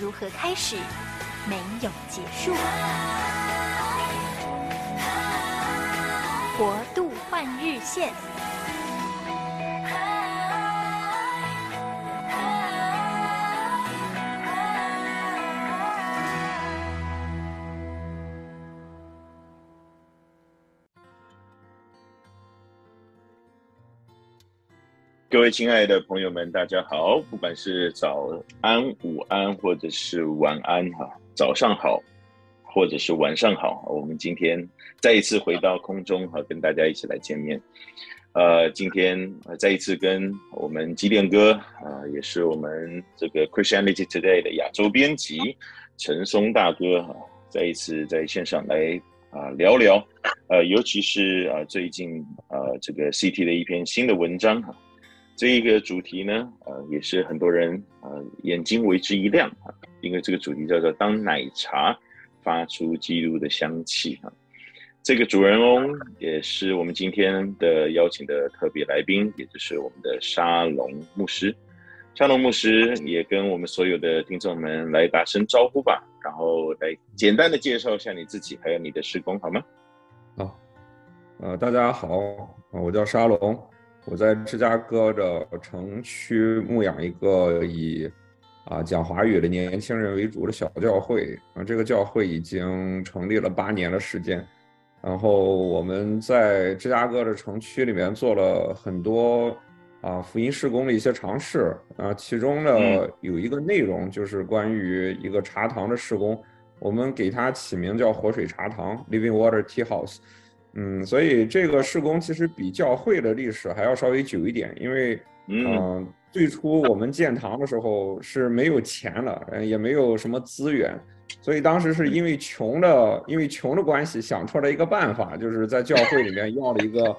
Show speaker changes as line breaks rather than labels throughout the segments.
如何开始，没有结束。国度换日线。
各位亲爱的朋友们，大家好！不管是早安、午安，或者是晚安，哈，早上好，或者是晚上好，我们今天再一次回到空中，哈，跟大家一起来见面。呃，今天再一次跟我们机电哥，啊，也是我们这个 Christianity Today 的亚洲编辑陈松大哥，哈，再一次在线上来啊聊聊，呃，尤其是啊最近啊这个 CT 的一篇新的文章，哈。这一个主题呢，呃，也是很多人呃眼睛为之一亮啊，因为这个主题叫做“当奶茶发出基督的香气”啊。这个主人翁也是我们今天的邀请的特别来宾，也就是我们的沙龙牧师。沙龙牧师也跟我们所有的听众们来打声招呼吧，然后来简单的介绍一下你自己，还有你的事工，好吗？
好，呃，大家好，我叫沙龙。我在芝加哥的城区牧养一个以啊讲华语的年轻人为主的小教会啊，这个教会已经成立了八年的时间。然后我们在芝加哥的城区里面做了很多啊福音事工的一些尝试啊，其中呢有一个内容就是关于一个茶堂的施工，我们给它起名叫活水茶堂 （Living Water Tea House）。嗯，所以这个事工其实比教会的历史还要稍微久一点，因为，嗯、呃，最初我们建堂的时候是没有钱了，也没有什么资源，所以当时是因为穷的，因为穷的关系想出来一个办法，就是在教会里面要了一个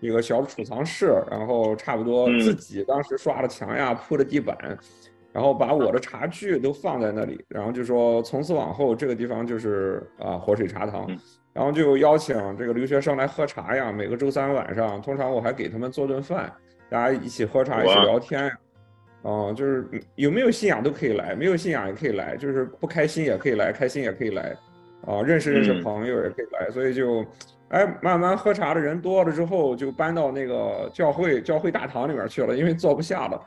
一个小储藏室，然后差不多自己当时刷的墙呀，铺的地板，然后把我的茶具都放在那里，然后就说从此往后这个地方就是啊活水茶堂。然后就邀请这个留学生来喝茶呀，每个周三晚上，通常我还给他们做顿饭，大家一起喝茶，一起聊天呀。哦、呃，就是有没有信仰都可以来，没有信仰也可以来，就是不开心也可以来，开心也可以来，啊、呃，认识认识朋友也可以来，嗯、所以就，哎，慢慢喝茶的人多了之后，就搬到那个教会教会大堂里面去了，因为坐不下了，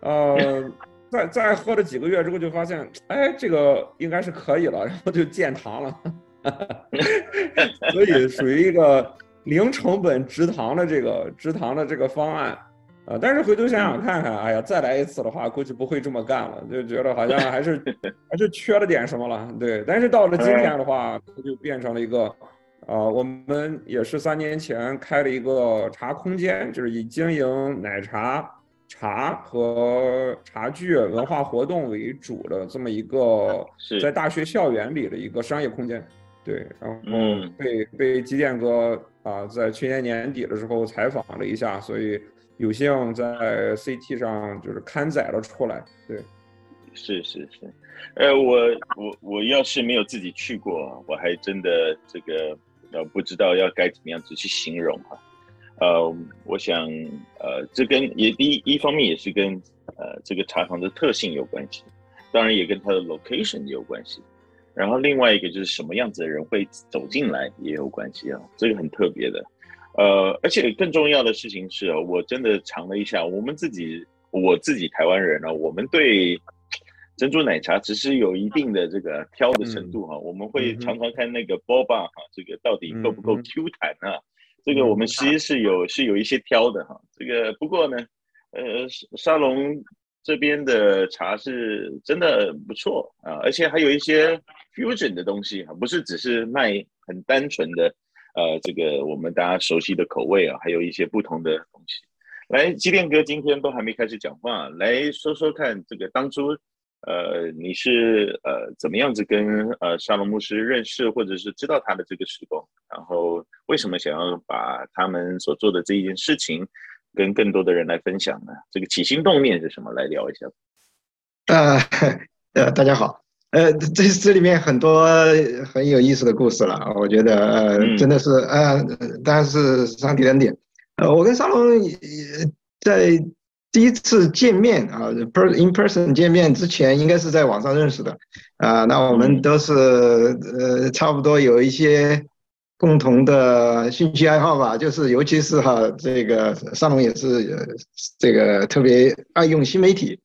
呃，再再喝了几个月之后，就发现，哎，这个应该是可以了，然后就建堂了。所以属于一个零成本直堂的这个直堂的这个方案，啊，但是回头想想看看，哎呀，再来一次的话，估计不会这么干了，就觉得好像还是 还是缺了点什么了，对。但是到了今天的话，就变成了一个，啊，我们也是三年前开了一个茶空间，就是以经营奶茶、茶和茶具文化活动为主的这么一个在大学校园里的一个商业空间。对，然后被、嗯、被基建哥啊，在去年年底的时候采访了一下，所以有幸在 CT 上就是刊载了出来。对，
是是是，呃，我我我要是没有自己去过，我还真的这个呃不知道要该怎么样子去形容哈。呃，我想呃，这跟也第一一方面也是跟呃这个茶堂的特性有关系，当然也跟它的 location 有关系。然后另外一个就是什么样子的人会走进来也有关系啊，这个很特别的，呃，而且更重要的事情是，我真的尝了一下，我们自己我自己台湾人呢，我们对珍珠奶茶只是有一定的这个挑的程度哈，我们会常常看那个 Boba 哈，这个到底够不够 Q 弹啊？这个我们其实是有是有一些挑的哈，这个不过呢，呃，沙龙。这边的茶是真的不错啊，而且还有一些 fusion 的东西啊，不是只是卖很单纯的，呃，这个我们大家熟悉的口味啊，还有一些不同的东西。来，机电哥今天都还没开始讲话，来说说看，这个当初呃，你是呃怎么样子跟呃沙龙牧师认识，或者是知道他的这个事工？然后为什么想要把他们所做的这一件事情跟更多的人来分享呢？这个起心动念是什么？来聊一下。
呃 呃，大家好。呃，这这里面很多很有意思的故事了，我觉得呃，嗯、真的是呃，当然是上帝恩典。呃，我跟沙龙在第一次见面啊，per in person 见面之前，应该是在网上认识的啊。那我们都是呃，差不多有一些共同的兴趣爱好吧，就是尤其是哈，这个沙龙也是这个特别爱用新媒体。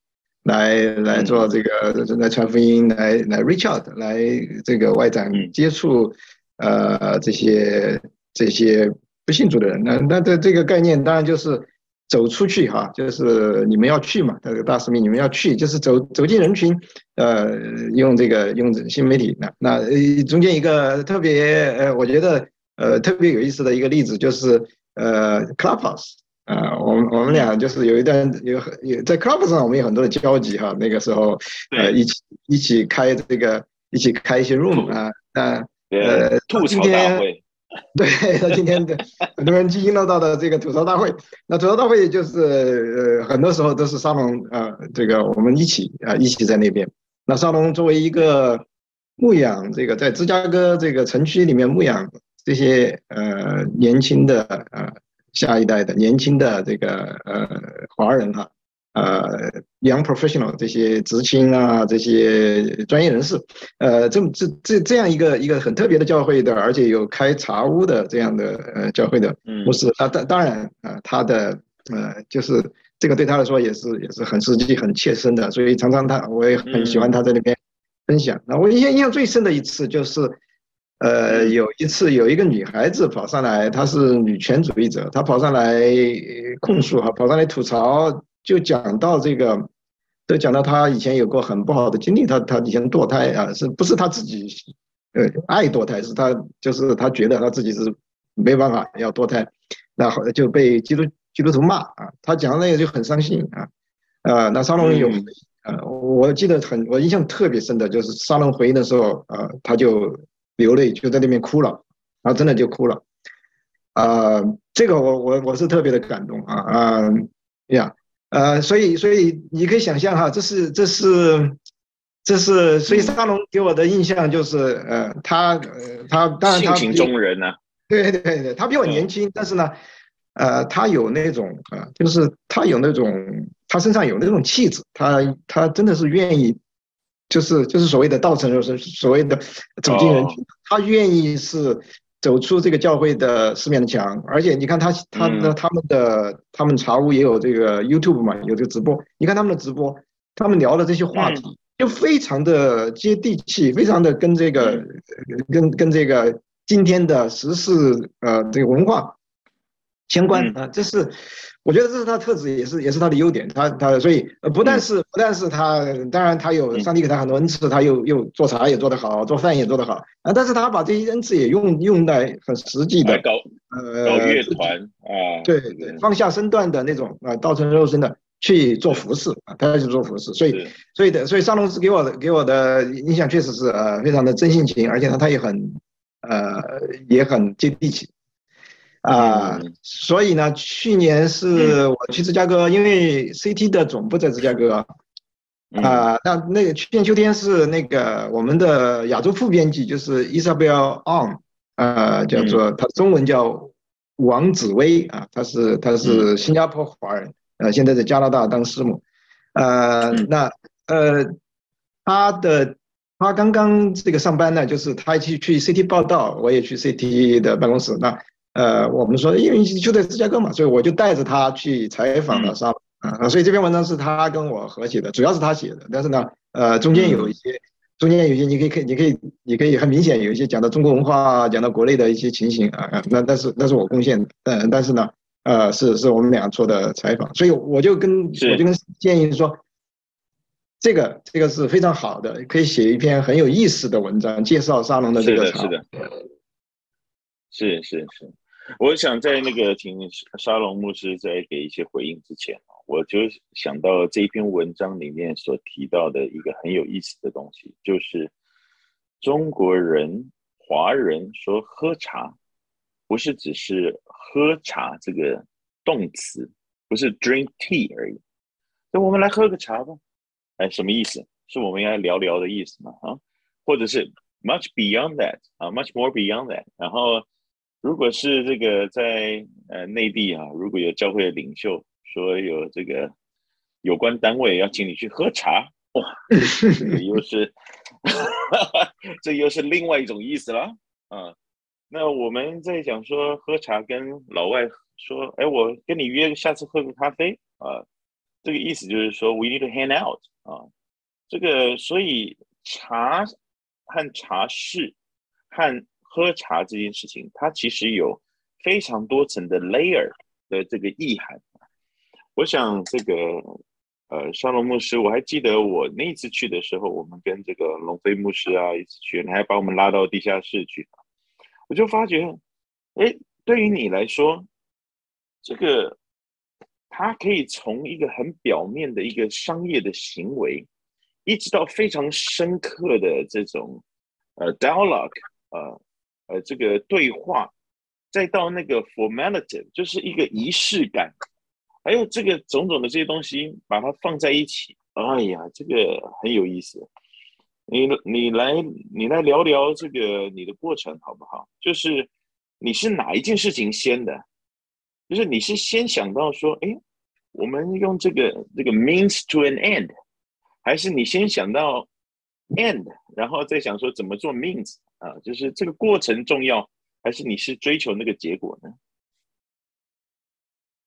来来做这个，来传福音，来来 reach out，来这个外展接触，呃，这些这些不信主的人。那那这这个概念当然就是走出去哈，就是你们要去嘛，这个大使命你们要去，就是走走进人群，呃，用这个用新媒体。那那中间一个特别呃，我觉得呃特别有意思的一个例子就是呃 Clubhouse。啊、呃，我们我们俩就是有一段有有在 Clubhouse 上，我们有很多的交集哈。那个时候，呃，一起一起开这个，一起开一些 room 啊，那呃，吐槽大会，对，他今天的很多人津津乐道的这个吐槽大会，那吐槽大会就是呃，很多时候都是沙龙啊，这个我们一起啊，一起在那边。那沙龙作为一个牧养这个在芝加哥这个城区里面牧养这些呃年轻的呃。下一代的年轻的这个呃华人哈，呃 young professional 这些知青啊，这些专业人士，呃，这么这这这样一个一个很特别的教会的，而且有开茶屋的这样的呃教会的牧师啊，当当然啊，他的呃就是这个对他来说也是也是很实际很切身的，所以常常他我也很喜欢他在那边分享。那我印象印象最深的一次就是。呃，有一次有一个女孩子跑上来，她是女权主义者，她跑上来控诉哈，跑上来吐槽，就讲到这个，都讲到他以前有过很不好的经历，他他以前堕胎啊，是不是他自己呃爱堕胎，是他就是他觉得他自己是没办法要堕胎，然后就被基督基督徒骂啊，他讲的那个就很伤心啊，呃，那沙龙有呃，我记得很我印象特别深的就是沙龙回应的时候啊，他就。流泪就在那边哭了，然后真的就哭了，啊、呃，这个我我我是特别的感动啊啊呀，呃，所以所以你可以想象哈，这是这是这是，所以沙龙给我的印象就是，呃，他呃他当然他
性情中人呢、啊，
对对对，他比我年轻，但是呢，呃，他有那种啊、呃，就是他有那种，他身上有那种气质，他他真的是愿意。就是就是所谓的道成肉身，所谓的走进人群，他愿意是走出这个教会的四面的墙，而且你看他他的他们的他们茶屋也有这个 YouTube 嘛，有这个直播，你看他们的直播，他们聊的这些话题就非常的接地气，非常的跟这个跟跟这个今天的时事呃这个文化相关啊，这是。我觉得这是他特质，也是也是他的优点。他他所以不但是不但是他，当然他有上帝给他很多恩赐，他又又做茶也做得好，做饭也做得好啊。但是他把这些恩赐也用用在很实际的
搞呃搞乐团啊，
对对，放下身段的那种啊，道成肉身的去做服饰啊，他去做服饰。所以所以的所以沙龙是给我的给我的印象确实是呃非常的真性情，而且呢他也很呃也很接地气。啊，所以呢，去年是我去芝加哥，因为 CT 的总部在芝加哥，啊，那那个去年秋天是那个我们的亚洲副编辑就是 Isabel On，啊，叫做他中文叫王紫薇啊，他是他是新加坡华人，呃，现在在加拿大当师母，呃，那呃，他的他刚刚这个上班呢，就是他去去 CT 报道，我也去 CT 的办公室。那。呃，我们说，因为就在芝加哥嘛，所以我就带着他去采访了沙龙啊，所以这篇文章是他跟我合写的，主要是他写的，但是呢，呃，中间有一些，中间有一些，你可以可以，你可以，你可以很明显有一些讲到中国文化，讲到国内的一些情形啊，那但是那是我贡献的，但但是呢，呃，是是我们俩做的采访，所以我就跟我就跟建议说，这个这个是非常好的，可以写一篇很有意思的文章，介绍沙龙的这个茶，
是的，是是是。我想在那个请沙龙牧师在给一些回应之前，我就想到这篇文章里面所提到的一个很有意思的东西，就是中国人、华人说喝茶，不是只是喝茶这个动词，不是 drink tea 而已。那我们来喝个茶吧，哎，什么意思？是我们应该聊聊的意思吗？啊，或者是 much beyond that 啊，much more beyond that。然后，如果是这个在呃内地啊，如果有教会的领袖说有这个有关单位要请你去喝茶，哇，这又是，这又是另外一种意思了啊。那我们在讲说喝茶跟老外说，哎，我跟你约下次喝个咖啡啊，这个意思就是说 we need to hang out 啊。这个，所以茶和茶室和喝茶这件事情，它其实有非常多层的 layer 的这个意涵。我想这个呃，沙龙牧师，我还记得我那次去的时候，我们跟这个龙飞牧师啊一起去，你还把我们拉到地下室去，我就发觉，哎，对于你来说，这个它可以从一个很表面的一个商业的行为。一直到非常深刻的这种呃 dialogue，呃呃这个对话，再到那个 formality，就是一个仪式感，还有这个种种的这些东西，把它放在一起，哎呀，这个很有意思。你你来你来聊聊这个你的过程好不好？就是你是哪一件事情先的？就是你是先想到说，哎，我们用这个这个 means to an end。还是你先想到 end，然后再想说怎么做 means 啊？就是这个过程重要，还是你是追求那个结果呢？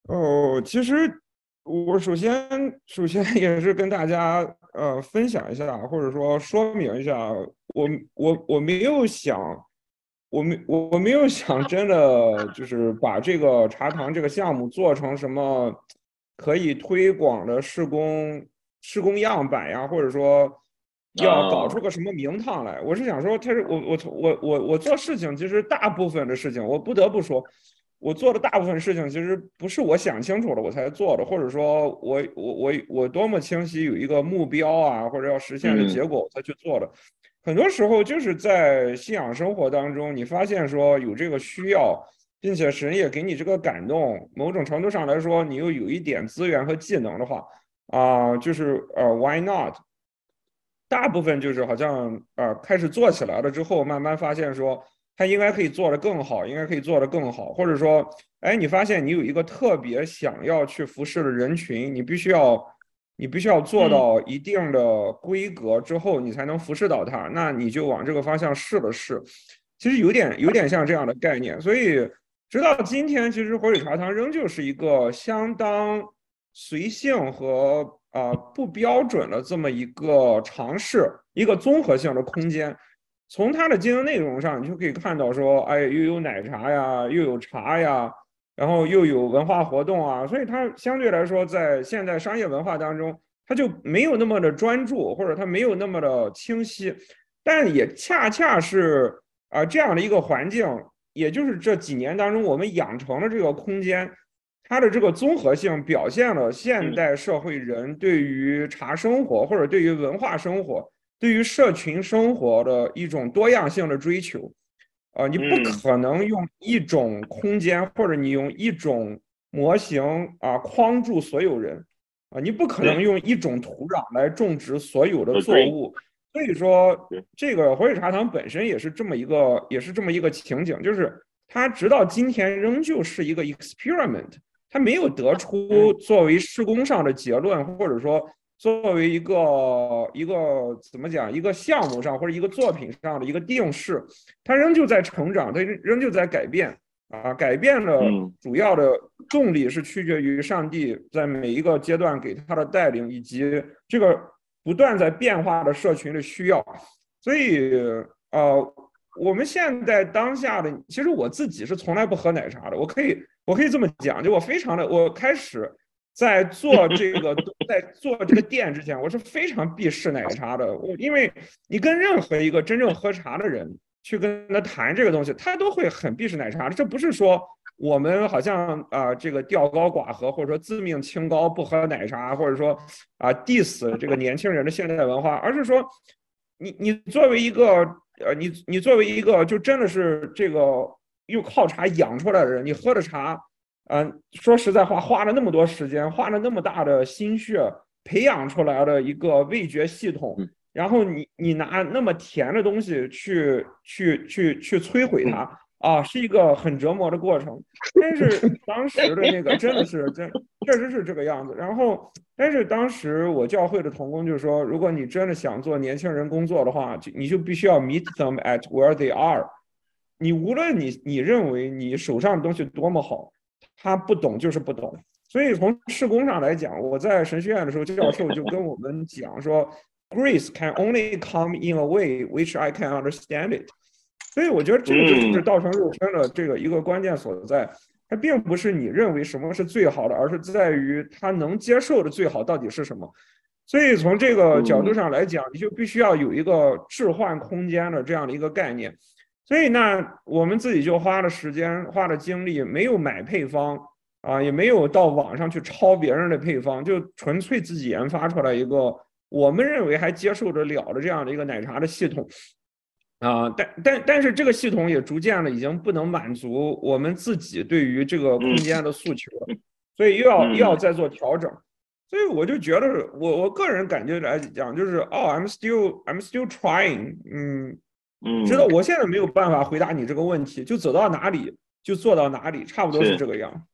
哦，其实我首先首先也是跟大家呃分享一下，或者说说明一下，我我我没有想，我没我没有想真的就是把这个茶堂这个项目做成什么可以推广的施工。施工样板呀，或者说要搞出个什么名堂来，我是想说，他是我我我我我做事情，其实大部分的事情，我不得不说，我做的大部分事情，其实不是我想清楚了我才做的，或者说我我我我多么清晰有一个目标啊，或者要实现的结果我才去做的，很多时候就是在信仰生活当中，你发现说有这个需要，并且神也给你这个感动，某种程度上来说，你又有一点资源和技能的话。啊、呃，就是呃，why not？大部分就是好像呃，开始做起来了之后，慢慢发现说，它应该可以做得更好，应该可以做得更好，或者说，哎，你发现你有一个特别想要去服侍的人群，你必须要，你必须要做到一定的规格之后，你才能服侍到他，那你就往这个方向试了试。其实有点有点像这样的概念，所以直到今天，其实火腿茶堂仍旧是一个相当。随性和啊、不标准的这么一个尝试，一个综合性的空间。从它的经营内容上，你就可以看到说，哎，又有奶茶呀，又有茶呀，然后又有文化活动啊，所以它相对来说，在现在商业文化当中，它就没有那么的专注，或者它没有那么的清晰。但也恰恰是啊、这样的一个环境，也就是这几年当中我们养成了这个空间。它的这个综合性表现了现代社会人对于茶生活或者对于文化生活、对于社群生活的一种多样性的追求。啊，你不可能用一种空间或者你用一种模型啊框住所有人，啊，你不可能用一种土壤来种植所有的作物。所以说，这个火腿茶堂本身也是这么一个，也是这么一个情景，就是它直到今天仍旧是一个 experiment。他没有得出作为施工上的结论，或者说作为一个一个怎么讲一个项目上或者一个作品上的一个定式，他仍旧在成长，他仍旧在改变啊，改变的主要的动力是取决于上帝在每一个阶段给他的带领，以及这个不断在变化的社群的需要。所以，呃，我们现在当下的，其实我自己是从来不喝奶茶的，我可以。我可以这么讲，就我非常的，我开始在做这个，在做这个店之前，我是非常鄙视奶茶的。我因为你跟任何一个真正喝茶的人去跟他谈这个东西，他都会很鄙视奶茶。这不是说我们好像啊这个吊高寡合，或者说自命清高不喝奶茶，或者说啊 diss 这个年轻人的现代文化，而是说你你作为一个呃你你作为一个就真的是这个用靠茶养出来的人，你喝的茶。嗯，说实在话，花了那么多时间，花了那么大的心血培养出来的一个味觉系统，然后你你拿那么甜的东西去去去去摧毁它啊，是一个很折磨的过程。但是当时的那个真的是真确实是这个样子。然后，但是当时我教会的同工就是说，如果你真的想做年轻人工作的话，就你就必须要 meet them at where they are。你无论你你认为你手上的东西多么好。他不懂就是不懂，所以从施工上来讲，我在神学院的时候，教授就跟我们讲说，grace can only come in a way which I can understand it。所以我觉得这个就是道成肉身的这个一个关键所在。它并不是你认为什么是最好的，而是在于他能接受的最好到底是什么。所以从这个角度上来讲，你就必须要有一个置换空间的这样的一个概念。所以呢我们自己就花了时间，花了精力，没有买配方啊，也没有到网上去抄别人的配方，就纯粹自己研发出来一个我们认为还接受得了的这样的一个奶茶的系统啊。但但但是这个系统也逐渐的已经不能满足我们自己对于这个空间的诉求了，所以又要又要再做调整。所以我就觉得我我个人感觉来讲，就是哦，I'm still I'm still trying，嗯。嗯，知道我现在没有办法回答你这个问题，就走到哪里就做到哪里，差不多是这个样。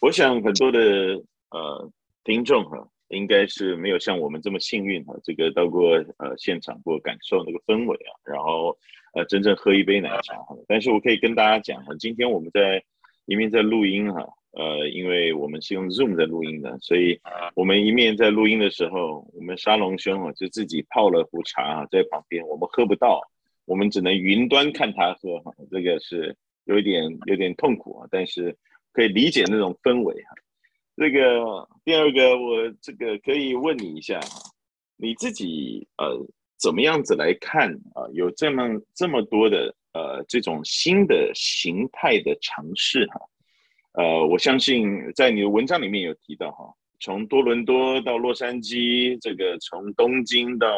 我想很多的呃听众哈，应该是没有像我们这么幸运哈，这个到过呃现场过感受那个氛围啊，然后呃真正喝一杯奶茶哈。但是我可以跟大家讲哈，今天我们在一面在录音哈，呃，因为我们是用 Zoom 在录音的，所以我们一面在录音的时候，我们沙龙兄啊就自己泡了壶茶在旁边，我们喝不到。我们只能云端看他喝哈，这个是有一点有点痛苦啊，但是可以理解那种氛围哈。这个第二个，我这个可以问你一下，你自己呃怎么样子来看啊？有这么这么多的呃这种新的形态的尝试哈，呃，我相信在你的文章里面有提到哈，从多伦多到洛杉矶，这个从东京到。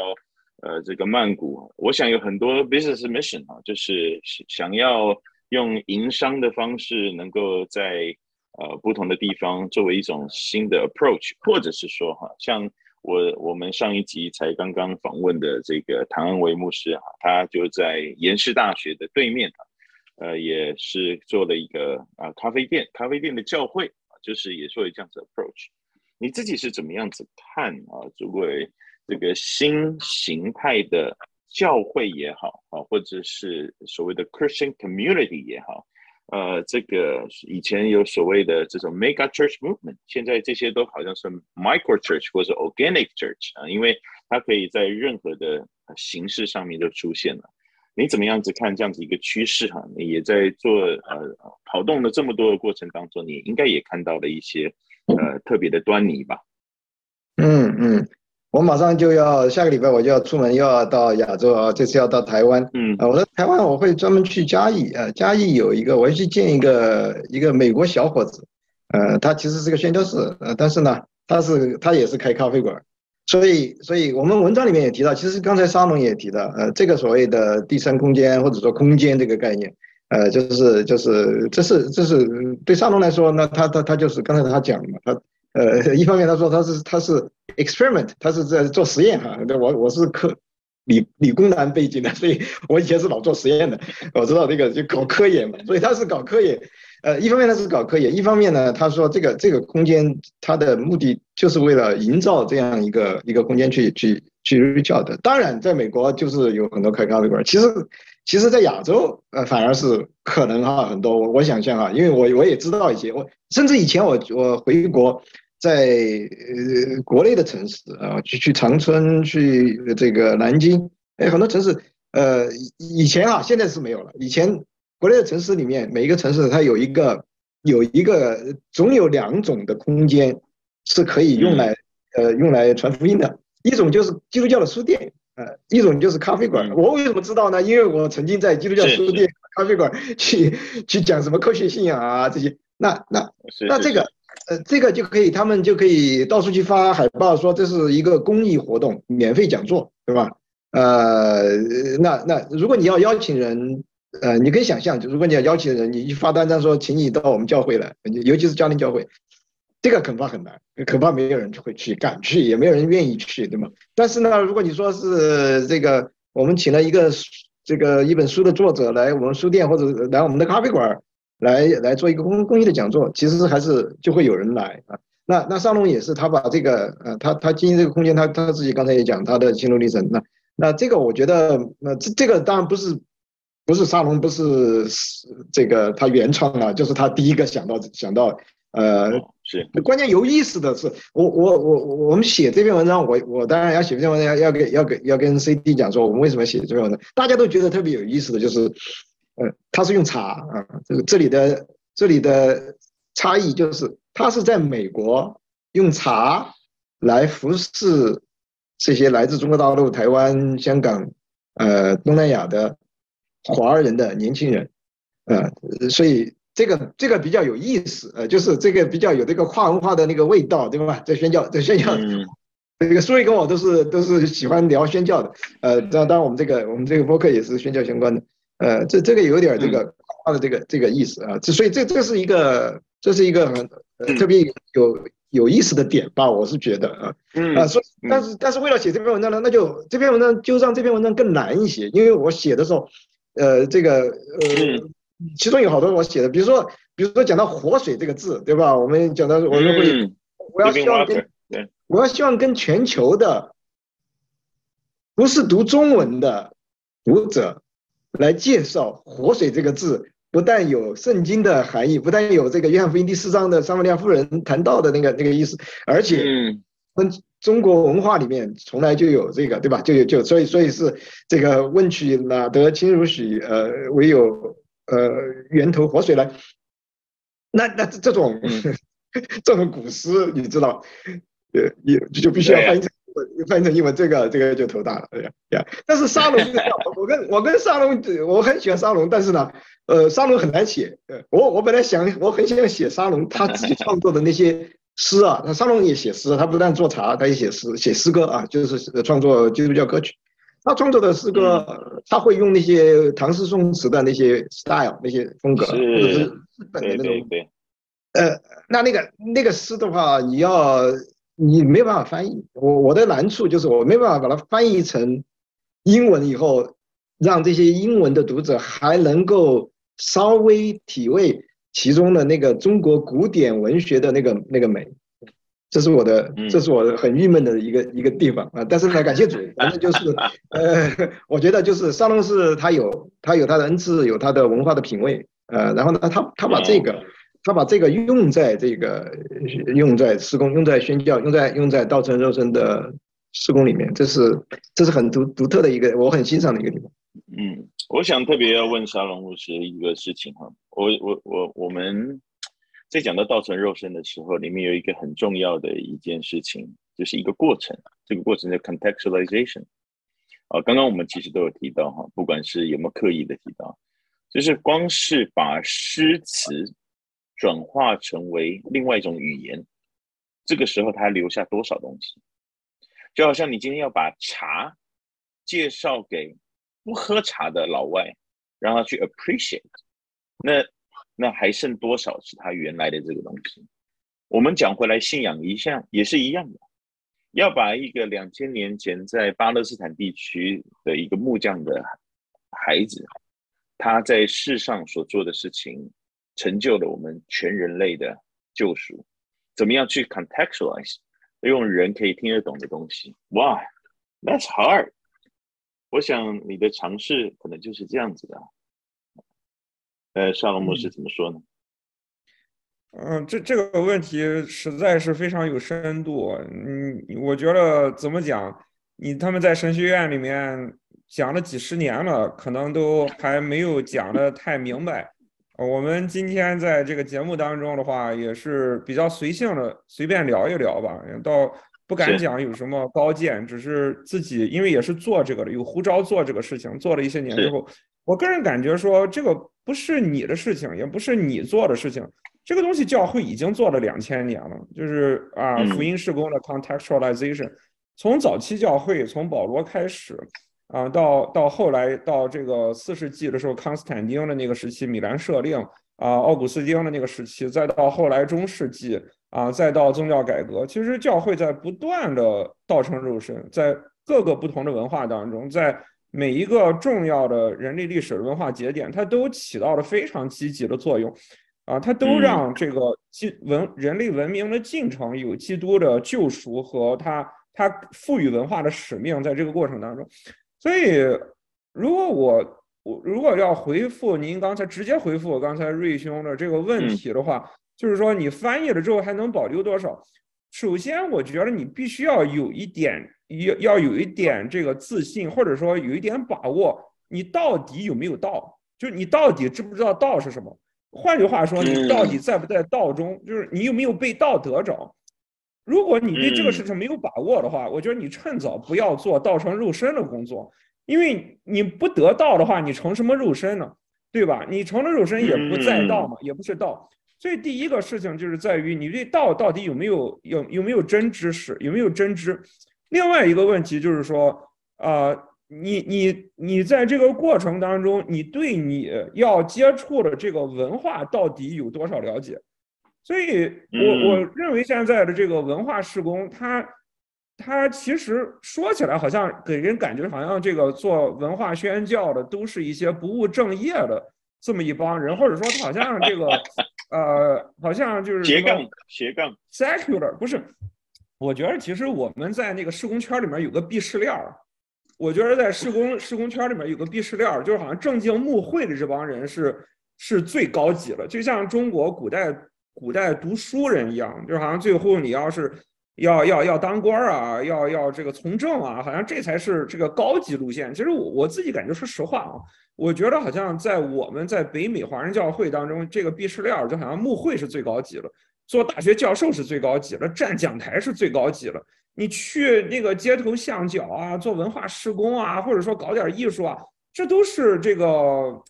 呃，这个曼谷，我想有很多 business mission 啊，就是想要用营商的方式，能够在呃不同的地方作为一种新的 approach，或者是说哈，像我我们上一集才刚刚访问的这个唐恩维牧师哈，他就在延世大学的对面啊呃，也是做了一个啊咖啡店，咖啡店的教会啊，就是也做了这样子 approach。你自己是怎么样子看啊？作为这个新形态的教会也好啊，或者是所谓的 Christian community 也好，呃，这个以前有所谓的这种 mega church movement，现在这些都好像是 micro church 或者 organic church 啊，因为它可以在任何的形式上面都出现了。你怎么样子看这样子一个趋势哈？你也在做呃跑动的这么多的过程当中，你应该也看到了一些呃特别的端倪吧？
嗯嗯。我马上就要下个礼拜我就要出门，又要到亚洲啊，这次要到台湾。嗯，啊，我在台湾我会专门去嘉义啊，嘉义有一个我要去见一个一个美国小伙子，呃，他其实是个宣教士，呃，但是呢，他是他也是开咖啡馆，所以所以我们文章里面也提到，其实刚才沙龙也提到，呃，这个所谓的第三空间或者说空间这个概念，呃，就是就是这是这是对沙龙来说，那他他他就是刚才他讲的嘛，他。呃，一方面他说他是他是 experiment，他是在做实验哈。我我是科理理工男背景的，所以我以前是老做实验的，我知道这个就搞科研嘛。所以他是搞科研，呃，一方面他是搞科研，一方面呢，他说这个这个空间它的目的就是为了营造这样一个一个空间去去去睡觉的。当然，在美国就是有很多开咖啡馆，其实其实在亚洲呃反而是可能哈很多。我我想象哈，因为我我也知道一些，我甚至以前我我回国。在呃国内的城市啊，去去长春，去这个南京，哎，很多城市，呃，以前啊，现在是没有了。以前国内的城市里面，每一个城市它有一个有一个总有两种的空间是可以用来呃用来传福音的，一种就是基督教的书店，呃，一种就是咖啡馆。我为什么知道呢？因为我曾经在基督教书店咖啡馆 去去讲什么科学信仰啊这些，那那那这个呃这个就可以，他们就可以到处去发海报，说这是一个公益活动，免费讲座，对吧？呃，那那如果你要邀请人，呃，你可以想象，就如果你要邀请人，你一发单张说，请你到我们教会来，尤其是家庭教会。这个恐怕很难，恐怕没有人就会去敢去，也没有人愿意去，对吗？但是呢，如果你说是这个，我们请了一个这个一本书的作者来我们书店或者来我们的咖啡馆来来做一个公公益的讲座，其实还是就会有人来啊。那那沙龙也是，他把这个呃，他他经营这个空间，他他自己刚才也讲他的心路历程。那那这个我觉得，那这这个当然不是不是沙龙，不是这个他原创了，就是他第一个想到想到。呃，是关键有意思的是，我我我我们写这篇文章，我我当然要写这篇文章，要要跟要跟要跟 CD 讲说，我们为什么写这篇文章，大家都觉得特别有意思的就是，呃，他是用茶啊，这个这里的这里的差异就是，他是在美国用茶来服侍这些来自中国大陆、台湾、香港、呃东南亚的华人的年轻人，呃，所以。这个这个比较有意思，呃，就是这个比较有这个跨文化的那个味道，对吧？在宣教，在宣教，嗯、这个苏瑞跟我都是都是喜欢聊宣教的，呃，当当然我们这个我们这个播客也是宣教相关的，呃，这这个有点这个跨文化的这个、嗯、这个意思啊，这所以这这是一个这是一个很、呃、特别有有意思的点吧，我是觉得啊，嗯。啊，所以但是但是为了写这篇文章呢，那就这篇文章就让这篇文章更难一些，因为我写的时候，呃，这个呃。其中有好多我写的，比如说，比如说讲到“活水”这个字，对吧？我们讲到，我们会，我要希望跟，我要希望跟全球的，不是读中文的读者来介绍“活水”这个字，不但有圣经的含义，不但有这个约翰福音第四章的撒玛利亚妇人谈到的那个那个意思，而且，嗯，中国文化里面从来就有这个，对吧？就有就所以所以是这个问渠哪得清如许？呃，唯有。呃，源头活水来，那那这种 这种古诗，你知道，呃，也就必须要翻译成翻译成英文，这个这个就头大了，对呀。但是沙龙就是这样，我跟我跟沙龙，我很喜欢沙龙，但是呢，呃，沙龙很难写。我我本来想，我很想写沙龙他自己创作的那些诗啊，那沙龙也写诗，他不但做茶，他也写诗，写诗歌啊，就是创作基督教歌曲。他创作的诗歌，嗯、他会用那些唐诗宋词的那些 style 那些风格，或者是日本的那种。对对对。呃，那那个那个诗的话，你要你没办法翻译。我我的难处就是我没办法把它翻译成英文以后，让这些英文的读者还能够稍微体味其中的那个中国古典文学的那个那个美。这是我的，这是我很郁闷的一个一个地方啊！但是呢，感谢主，反正就是，呃，我觉得就是沙龙是他有他有他的恩赐，有他的文化的品味，呃，然后呢，他他把这个他把这个用在这个用在施工，用在宣教，用在用在道成肉身的施工里面，这是这是很独独特的一个，我很欣赏的一个地方。
嗯，我想特别要问沙龙牧师一个事情哈，我我我我们。在讲到道成肉身的时候，里面有一个很重要的一件事情，就是一个过程。这个过程叫 contextualization。啊，刚刚我们其实都有提到哈，不管是有没有刻意的提到，就是光是把诗词转化成为另外一种语言，这个时候它留下多少东西？就好像你今天要把茶介绍给不喝茶的老外，让他去 appreciate，那。那还剩多少是他原来的这个东西？我们讲回来，信仰一向也是一样的，要把一个两千年前在巴勒斯坦地区的一个木匠的孩子，他在世上所做的事情，成就了我们全人类的救赎。怎么样去 contextualize，用人可以听得懂的东西？哇，That's hard。我想你的尝试可能就是这样子的。呃，沙龙牧师怎么说呢？
嗯，这这个问题实在是非常有深度。嗯，我觉得怎么讲，你他们在神学院里面讲了几十年了，可能都还没有讲的太明白。我们今天在这个节目当中的话，也是比较随性的，随便聊一聊吧。倒不敢讲有什么高见，只是自己因为也是做这个的，有呼召做这个事情，做了一些年之后。我个人感觉说，这个不是你的事情，也不是你做的事情。这个东西教会已经做了两千年了，就是啊，福音事工的 contextualization，从早期教会从保罗开始，啊，到到后来到这个四世纪的时候，康斯坦丁的那个时期，米兰设令啊，奥古斯丁的那个时期，再到后来中世纪啊，再到宗教改革，其实教会在不断的道成肉身，在各个不同的文化当中，在每一个重要的人类历史的文化节点，它都起到了非常积极的作用。啊，它都让这个基文人类文明的进程有基督的救赎和他他赋予文化的使命，在这个过程当中。所以，如果我我如果要回复您刚才直接回复我刚才瑞兄的这个问题的话，就是说你翻译了之后还能保留多少？首先，我觉得你必须要有一点要要有一点这个自信，或者说有一点把握，你到底有没有道？就你到底知不知道道是什么？换句话说，你到底在不在道中？就是你有没有被道得着？如果你对这个事情没有把握的话，我觉得你趁早不要做道成肉身的工作，因为你不得道的话，你成什么肉身呢？对吧？你成了肉身也不在道嘛，也不是道。所以第一个事情就是在于你对道到底有没有有有没有真知识，有没有真知。另外一个问题就是说，啊、呃。你你你在这个过程当中，你对你要接触的这个文化到底有多少了解？所以我我认为现在的这个文化施工，它它其实说起来好像给人感觉好像这个做文化宣教的都是一些不务正业的这么一帮人，或者说好像这个呃，好像就是
斜杠斜杠
secular 不是？我觉得其实我们在那个施工圈里面有个鄙视链儿。我觉得在施工施工圈里面有个鄙视链，就是好像正经牧会的这帮人是是最高级了，就像中国古代古代读书人一样，就好像最后你要是要要要当官啊，要要这个从政啊，好像这才是这个高级路线。其实我我自己感觉，说实话啊，我觉得好像在我们在北美华人教会当中，这个鄙视链就好像牧会是最高级了，做大学教授是最高级了，站讲台是最高级了。你去那个街头巷角啊，做文化施工啊，或者说搞点艺术啊，这都是这个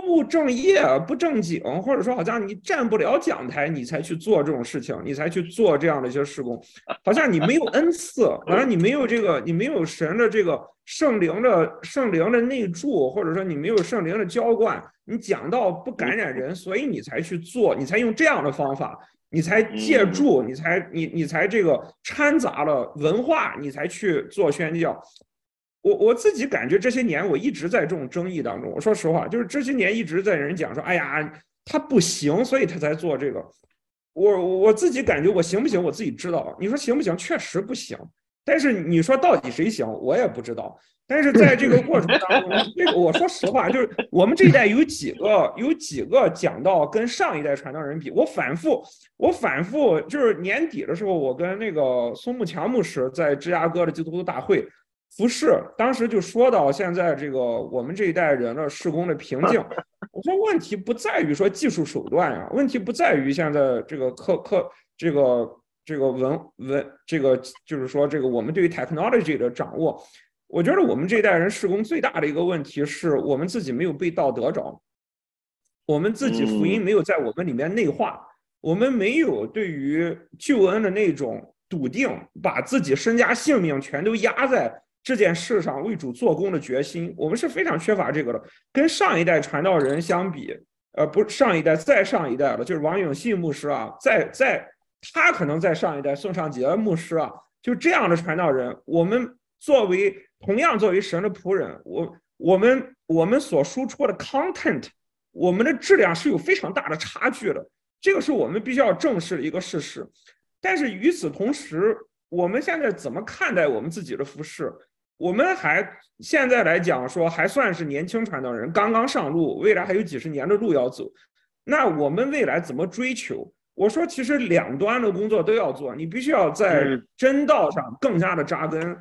不务正业、不正经，或者说好像你站不了讲台，你才去做这种事情，你才去做这样的一些事工，好像你没有 恩赐，好像你没有这个，你没有神的这个圣灵的圣灵的内助，或者说你没有圣灵的浇灌，你讲到不感染人，所以你才去做，你才用这样的方法。你才借助，你才你你才这个掺杂了文化，你才去做宣教。我我自己感觉这些年我一直在这种争议当中。我说实话，就是这些年一直在人讲说，哎呀，他不行，所以他才做这个。我我自己感觉我行不行，我自己知道。你说行不行？确实不行。但是你说到底谁行，我也不知道。但是在这个过程当中，这个我说实话，就是我们这一代有几个有几个讲到跟上一代传道人比，我反复我反复就是年底的时候，我跟那个松木强牧师在芝加哥的基督徒大会服侍，当时就说到现在这个我们这一代人的施工的瓶颈。我说问题不在于说技术手段呀，问题不在于现在这个科科这个这个文文这个就是说这个我们对于 technology 的掌握。我觉得我们这一代人施工最大的一个问题是我们自己没有被道德着，我们自己福音没有在我们里面内化，我们没有对于救恩的那种笃定，把自己身家性命全都压在这件事上为主做工的决心，我们是非常缺乏这个的。跟上一代传道人相比，呃，不是上一代，再上一代了，就是王永信牧师啊，在在他可能在上一代宋尚杰牧师啊，就这样的传道人，我们作为。同样，作为神的仆人，我我们我们所输出的 content，我们的质量是有非常大的差距的，这个是我们必须要正视的一个事实。但是与此同时，我们现在怎么看待我们自己的服饰？我们还现在来讲说还算是年轻传道人，刚刚上路，未来还有几十年的路要走。那我们未来怎么追求？我说，其实两端的工作都要做，你必须要在真道上更加的扎根。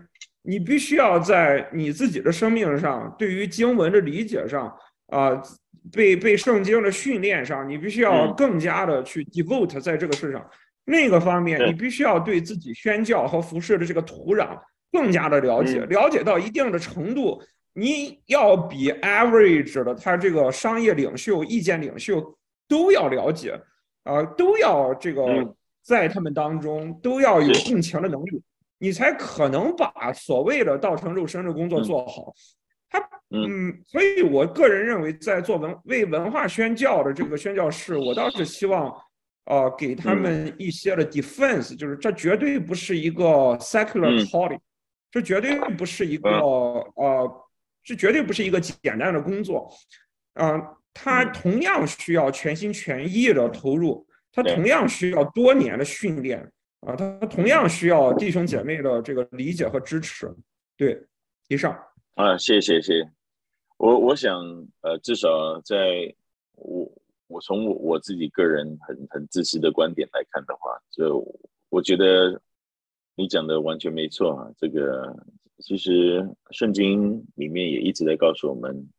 你必须要在你自己的生命上，对于经文的理解上，啊、呃，被被圣经的训练上，你必须要更加的去 devote 在这个事上。另一个方面，你必须要对自己宣教和服饰的这个土壤更加的了解，了解到一定的程度，你要比 average 的他这个商业领袖、意见领袖都要了解，啊、呃，都要这个在他们当中都要有共情的能力，你才可能把所谓的道成肉身的工作做好。他，嗯，所以我个人认为，在做文为文化宣教的这个宣教士，我倒是希望，呃，给他们一些的 defense，就是这绝对不是一个 secular calling，这绝对不是一个呃。这绝对不是一个简单的工作，啊、呃，他同样需要全心全意的投入，他同样需要多年的训练，啊，他同样需要弟兄姐妹的这个理解和支持。对，以上。
啊，谢谢谢谢。我我想，呃，至少在我我从我我自己个人很很自私的观点来看的话，就我觉得你讲的完全没错啊，这个。其实圣经里面也一直在告诉我们，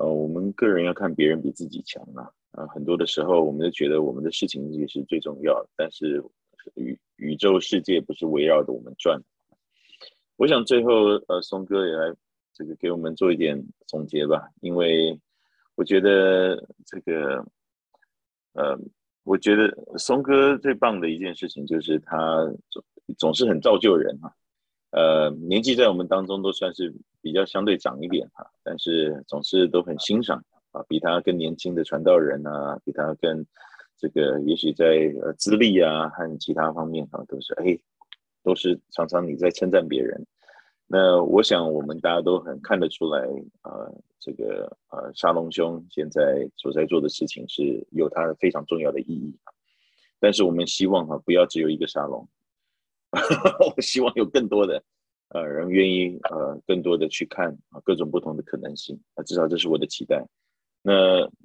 呃，我们个人要看别人比自己强啊。啊，很多的时候，我们都觉得我们的事情也是最重要的，但是宇宇宙世界不是围绕着我们转。我想最后，呃，松哥也来这个给我们做一点总结吧，因为我觉得这个，呃，我觉得松哥最棒的一件事情就是他总是很造就人啊。呃，年纪在我们当中都算是比较相对长一点哈，但是总是都很欣赏啊，比他更年轻的传道人啊，比他更这个也许在呃资历啊和其他方面啊，都是哎，都是常常你在称赞别人。那我想我们大家都很看得出来啊，呃，这个呃沙龙兄现在所在做的事情是有他非常重要的意义，但是我们希望哈，不要只有一个沙龙。我希望有更多的呃人愿意呃更多的去看啊各种不同的可能性啊，至少这是我的期待。那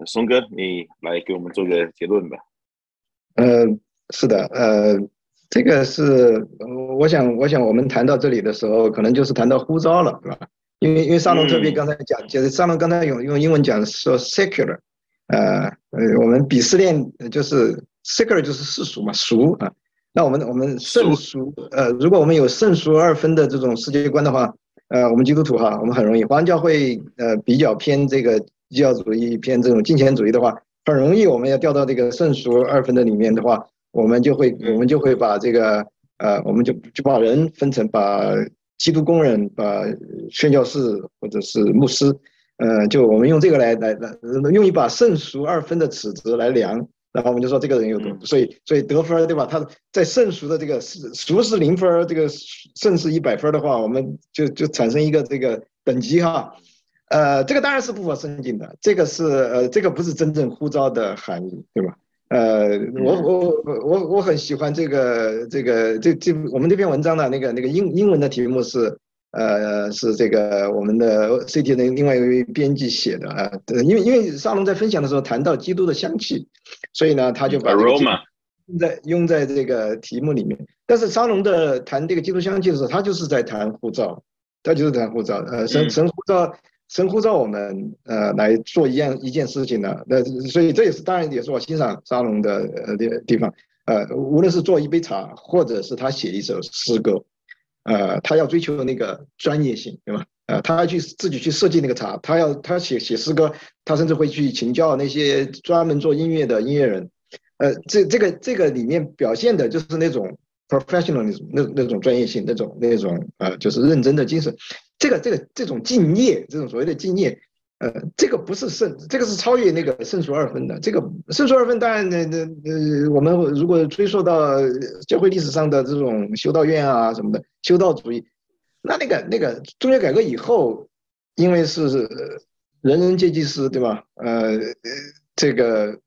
松哥，你来给我们做个结论吧。
呃，是的，呃，这个是我想，我想我们谈到这里的时候，可能就是谈到呼召了，是吧？因为因为沙龙特别刚才讲，就是沙龙刚才用用英文讲说 secular，呃呃，我们鄙视链就是 secular 就是世俗嘛，俗啊。那我们我们圣俗呃，如果我们有圣俗二分的这种世界观的话，呃，我们基督徒哈，我们很容易，华人教会呃比较偏这个基教主义，偏这种金钱主义的话，很容易我们要掉到这个圣俗二分的里面的话，我们就会我们就会把这个呃，我们就就把人分成把基督工人、把宣教士或者是牧师，呃，就我们用这个来来来用一把圣俗二分的尺子来量。然后我们就说这个人有多，所以所以得分对吧？他在圣俗的这个俗是零分，这个胜是一百分的话，我们就就产生一个这个等级哈。呃，这个当然是不符合圣经的，这个是呃这个不是真正呼召的含义，对吧？呃，我我我我我很喜欢这个这个这这我们这篇文章的那个那个英英文的题目是。呃，是这个我们的 CT 的另外一位编辑写的啊，因为因为沙龙在分享的时候谈到基督的香气，所以呢，他就把这个用在用在这个题目里面。但是沙龙的谈这个基督香气的时候，他就是在谈护照，他就是谈护照。呃，神神护照神护照我们呃来做一样一件事情的。那所以这也是当然也是我欣赏沙龙的呃的地方。呃，无论是做一杯茶，或者是他写一首诗歌。呃，他要追求那个专业性，对吧？呃，他要去自己去设计那个茶，他要他写写诗歌，他甚至会去请教那些专门做音乐的音乐人。呃，这这个这个里面表现的就是那种 professionalism，那那种专业性，那种那种呃，就是认真的精神。这个这个这种敬业，这种所谓的敬业。呃，这个不是圣，这个是超越那个圣俗二分的。这个圣俗二分，当然，那那呃，我们如果追溯到教会历史上的这种修道院啊什么的修道主义，那那个那个宗教改革以后，因为是人人皆祭司，对吧？呃，这个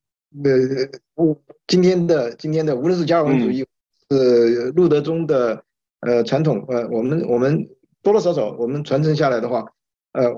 呃，今天的今天的无论是加尔文主义，是路德宗的呃传统，呃，我们我们多多少少我们传承下来的话，呃。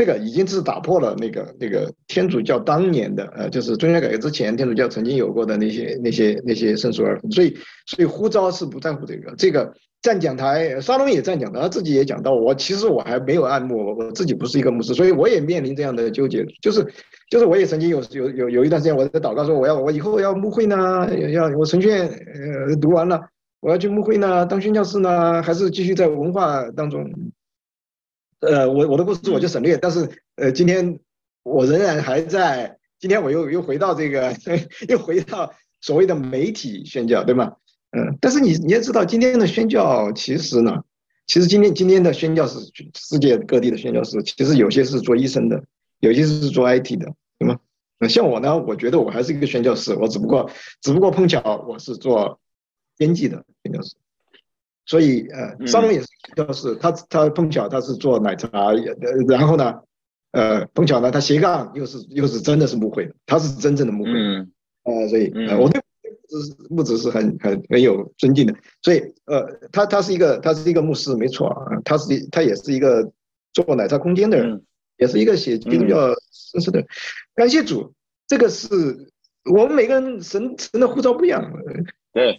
这个已经是打破了那个那个天主教当年的呃，就是宗教改革之前天主教曾经有过的那些那些那些圣俗二分，所以所以呼召是不在乎这个。这个站讲台，沙龙也站讲台，他自己也讲到，我其实我还没有按牧，我自己不是一个牧师，所以我也面临这样的纠结，就是就是我也曾经有有有有一段时间我在祷告说，我要我以后要牧会呢，要我神学呃读完了，我要去牧会呢，当宣教士呢，还是继续在文化当中？呃，我我的故事我就省略，但是呃，今天我仍然还在，今天我又又回到这个，又回到所谓的媒体宣教，对吗？嗯，但是你你也知道，今天的宣教其实呢，其实今天今天的宣教是，世界各地的宣教士，其实有些是做医生的，有些是做 IT 的，对吗？那像我呢，我觉得我还是一个宣教师，我只不过只不过碰巧我是做编辑的宣教士，所以呃，沙龙也是宣教士，他他碰巧他是做奶茶，呃，然后呢，呃，碰巧呢他斜杠又是又是真的是木会的，他是真正的木会，嗯，呃，所以呃，我对。是牧者是很很很有尊敬的，所以呃，他他是一个他是一个牧师，没错啊，他是他也是一个做奶茶空间的人，嗯、也是一个写基督教知识的人。感谢主，这个是我们每个人神神的护照不一样。
对，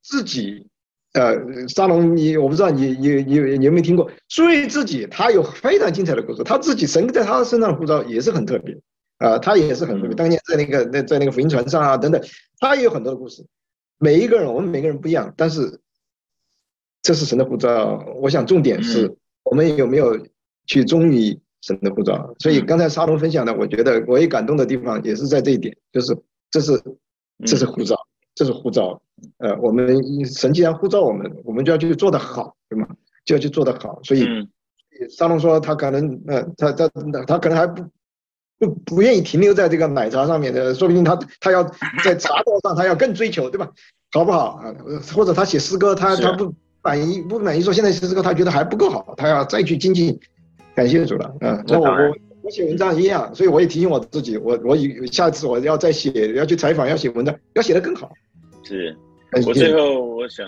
自己呃，沙龙你我不知道你你你你有没有听过？苏瑞自己他有非常精彩的故事，他自己神在他身上的护照也是很特别。啊，他也是很特别。当年在那个那在那个福音船上啊等等，他也有很多的故事。每一个人，我们每个人不一样，但是这是神的护照。我想重点是我们有没有去忠于神的护照。所以刚才沙龙分享的，我觉得我也感动的地方也是在这一点，就是这是这是呼召，这是护照。呃，我们神既然呼召我们，我们就要去做得好，对吗？就要去做得好。所以沙龙说他可能呃他他他可能还不。不不愿意停留在这个奶茶上面的，说不定他他要在茶道上，他要更追求，对吧？好不好啊？或者他写诗歌，他他不满意，不满意说现在写诗歌他觉得还不够好，他要再去精进。感谢主了，嗯，那我我我写文章一样，所以我也提醒我自己，我我以下次我要再写，要去采访，要写文章，要写得更好。
是，我最后我想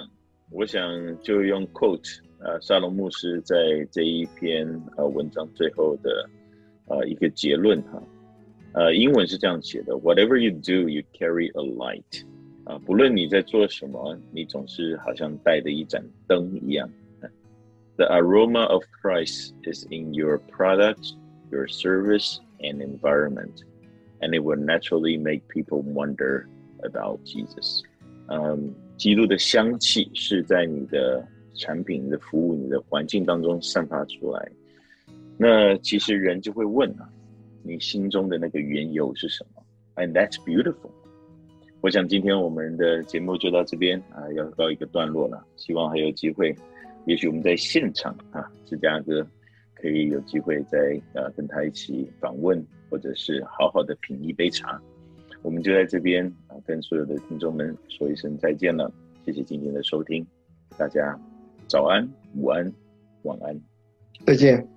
我想就用 quote 啊，沙龙牧师在这一篇呃文章最后的。呃，一个结论哈，呃，英文是这样写的：Whatever you do, you carry a light。啊，不论你在做什么，你总是好像带着一盏灯一样。The aroma of Christ is in your product, your service, and environment, and it will naturally make people wonder about Jesus。嗯，基督的香气是在你的产品、你的服务、你的环境当中散发出来。那其实人就会问啊，你心中的那个缘由是什么？And that's beautiful。我想今天我们的节目就到这边啊，要告一个段落了。希望还有机会，也许我们在现场啊，芝加哥 可以有机会再呃跟他一起访问，或者是好好的品一杯茶。我们就在这边啊，跟所有的听众们说一声再见了。谢谢今天的收听，大家早安、午安、晚安，
再见。